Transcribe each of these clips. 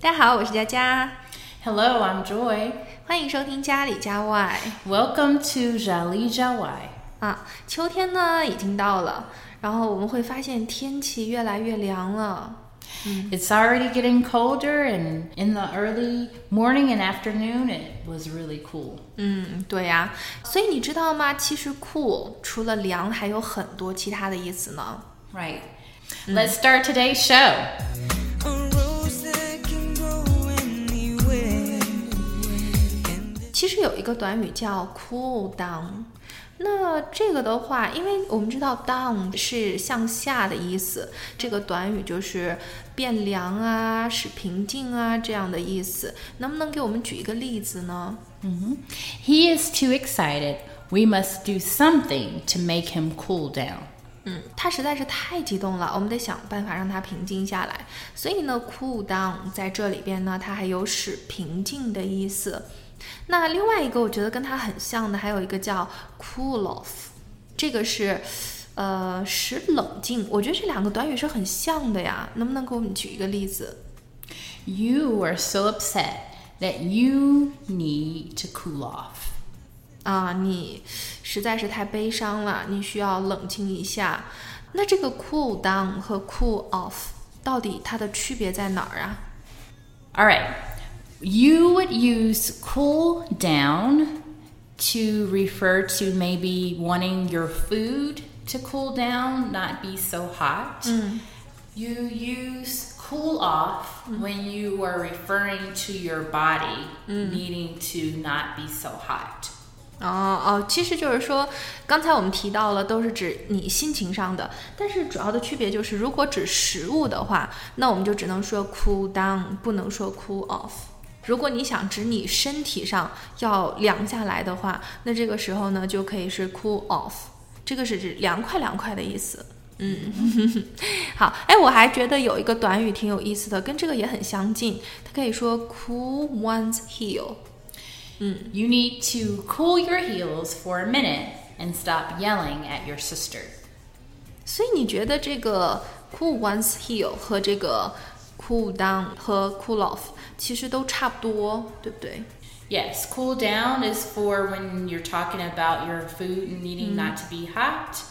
大家好，我是佳佳。 Hello, I'm Joy. 欢迎收听家里家外 Welcome to Jali Jawai. 啊。秋天呢已经到了，然后我们会发现天气越来越凉了。 It's already getting colder, and in the early morning and afternoon, it was really cool. 嗯，对呀、所以你知道吗？其实 cool 除了凉，还有很多其他的意思呢。 Right. Let's start today's show. 其实有一个短语叫 cool down。那这个的话，因为我们知道 down 是向下的意思，这个短语就是变凉啊、使平静啊这样的意思。能不能给我们举一个例子呢？嗯，He is too excited. We must do something to make him cool down. 嗯，他实在是太激动了，我们得想办法让他平静下来。所以呢，cool down 在这里边呢，它还有使平静的意思。那另外一个我觉得跟它很像的，还有一个叫 cool off，这个是呃使冷静。我觉得这两个短语是很像的呀，能不能给我们举一个例子？You are so upset that you need to cool off. 啊，你实在是太悲伤了，你需要冷静一下。那这个 cool down 和 cool off 到底它的区别在哪儿啊？All right. You would use cool down to refer to maybe wanting your food to cool down, not be so hot. You use cool off when you are referring to your body needing to not be so hot. 哦哦，其实就是说，刚才我们提到了，都是指你心情上的，但是主要的区别就是，如果指食物的话，那我们就只能说 cool down，不能说 cool off。 如果你想指你身体上要凉下来的话，那这个时候呢，就可以是 cool off，这个是指凉快凉快的意思。嗯，好，哎，我还觉得有一个短语挺有意思的，跟这个也很相近，它可以说 cool one's heel。嗯 You need to cool your heels for a minute and stop yelling at your sister. 所以你觉得这个 cool one's heel 和这个 cool down 和 cool off 其实都差不多，对不对？ Yes, cool down is for when you're talking about your food and needing not to be hot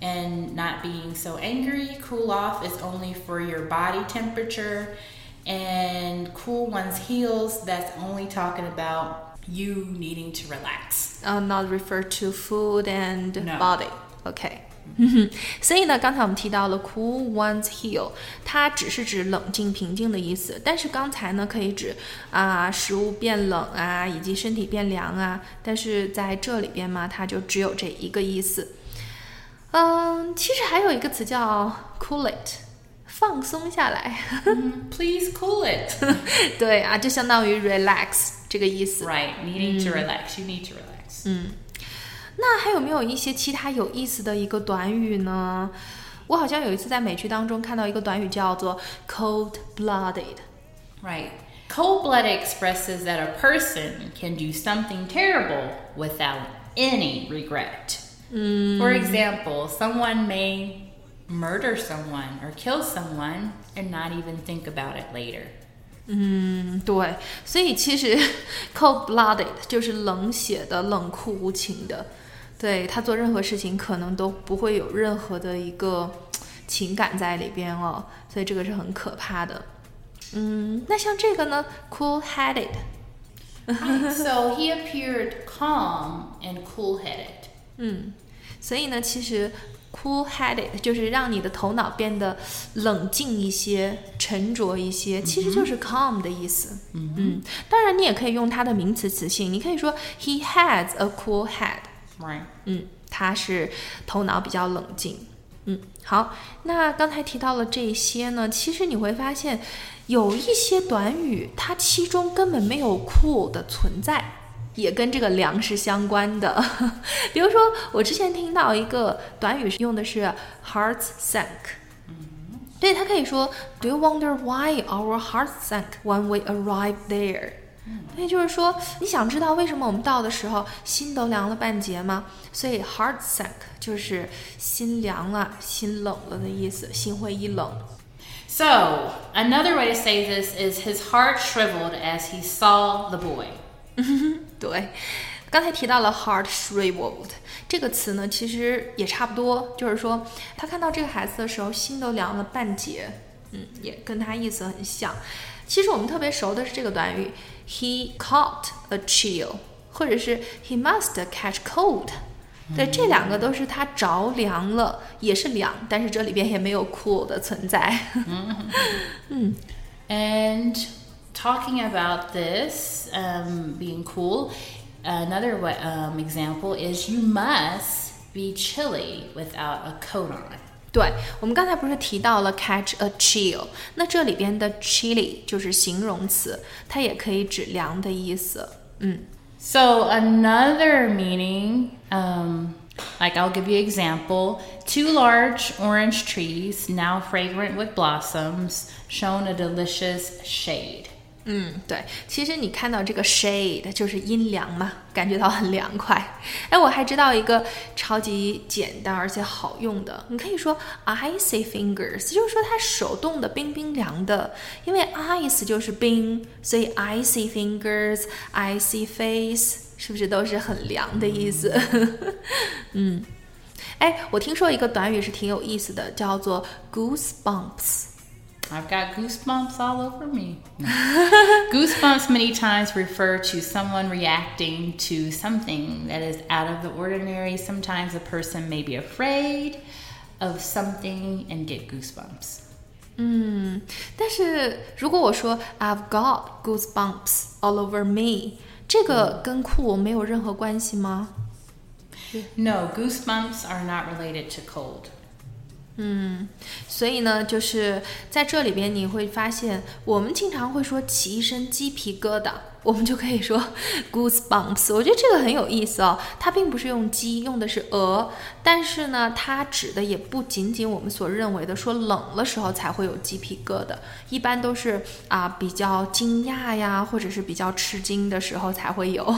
and not being so angry. Cool off is only for your body temperature. And cool one's heels, that's only talking about you needing to relax. 呃、n o t refer to food and No. body。 OK。所以呢，刚才我们提到了 cool one's heel，它只是指冷静、平静的意思。但是刚才呢，可以指啊、食物变冷啊，以及身体变凉啊。但是在这里边嘛，它就只有这一个意思。嗯，其实还有一个词叫 cool it，放松下来。Please cool it. 对啊，就相当于 relax 这个意思。right, needing to relax. You need to relax. 那还有没有一些其他有意思的一个短语呢？我好像有一次在美剧当中看到一个短语叫做 cold-blooded。 Right. Cold blooded expresses that a person can do something terrible without any regret. For example, someone may murder someone or kill someone and not even think about it later. 嗯，对，所以其实 cold-blooded 就是冷血的、冷酷无情的。 对他做任何事情可能都不会有任何的一个情感在里边哦，所以这个是很可怕的。嗯，那像这个呢，cool-headed。so he appeared calm and cool headed. 嗯，所以呢，其实 cool-headed 就是让你的头脑变得冷静一些、沉着一些，其实就是 calm 的意思。嗯当然你也可以用它的名词词性，你可以说 he has a cool head。Right. 嗯，他是头脑比较冷静。嗯，好，那刚才提到了这些呢，其实你会发现有一些短语，它其中根本没有 cool 的存在。也跟这个粮食相关的，比如说，我之前听到一个短语用的是 hearts sank，对，他可以说 Do you wonder why our hearts sank when we arrived there？那就是说，你想知道为什么我们到的时候心都凉了半截吗？所以 heart sank 就是心凉了、心冷了的意思，心灰意冷。 So, another way to say this is his heart shriveled as he saw the boy. 对，刚才提到了 heart shriveled 这个词呢，其实也差不多，就是说他看到这个孩子的时候，心都凉了半截。 嗯，也跟他意思很像。其实我们特别熟的是这个短语，he caught a chill，或者是 he must catch cold。对，这两个都是他着凉了，也是凉，但是这里边也没有 cool 的存在。 And talking about this um, being cool, another wa- um, example is you must be chilly without a coat on. 对，我们刚才不是提到了 catch a chill，那这里边的 chilly 就是形容词，它也可以指凉的意思。嗯 So another meaning, um, like I'll give you example. Two large orange trees, now fragrant with blossoms, shown a delicious shade. 嗯，对，其实你看到这个 shade 就是阴凉嘛，感觉到很凉快。哎，我还知道一个超级简单而且好用的，你可以说 icy fingers，就是说他手冻的冰冰凉的，因为 ice 就是冰，所以 icy fingers，icy face 是不是都是很凉的意思？嗯，哎，我听说一个短语是挺有意思的，叫做 goosebumps。I've got goosebumps all over me. goosebumps many times refer to someone reacting to something that is out of the ordinary. Sometimes a person may be afraid of something and get goosebumps. 嗯，但是如果我说 I've got goosebumps all over me，这个跟酷没有任何关系吗？ No, goosebumps are not related to cold. 嗯，所以呢，就是在这里边你会发现，我们经常会说起一身鸡皮疙瘩，我们就可以说 goosebumps。我觉得这个很有意思哦，它并不是用鸡，用的是鹅，但是呢，它指的也不仅仅我们所认为的说冷的时候才会有鸡皮疙瘩，一般都是啊比较惊讶呀，或者是比较吃惊的时候才会有。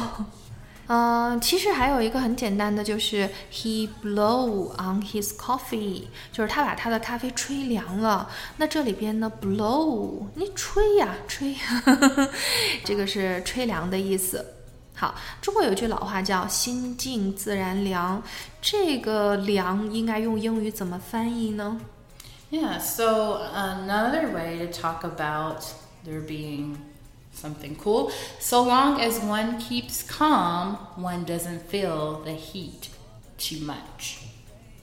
嗯，其实还有一个很简单的，就是 he blow on his coffee，就是他把他的咖啡吹凉了。那这里边呢，blow，你吹呀，吹，这个是吹凉的意思。好，中国有句老话叫“心静自然凉”，这个“凉”应该用英语怎么翻译呢？ Yeah, so another way to talk about there being something cool, so long as one keeps calm, one doesn't feel the heat too much.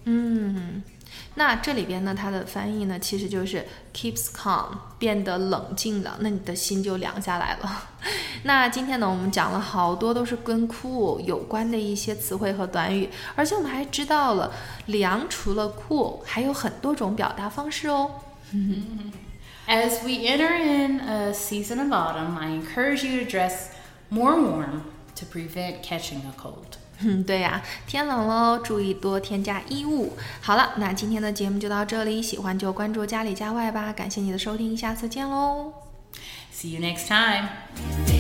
嗯，那这里边呢，它的翻译呢，其实就是 keeps calm，变得冷静了，那你的心就凉下来了。那今天呢，我们讲了好多都是跟 cool 有关的一些词汇和短语，而且我们还知道了凉除了 cool 还有很多种表达方式哦。 As we enter in a season of autumn, I encourage you to dress more warm to prevent catching a cold. 嗯，对呀、天冷喽，注意多添加衣物。好了，那今天的节目就到这里，喜欢就关注家里家外吧。感谢你的收听，下次见喽。 See you next time.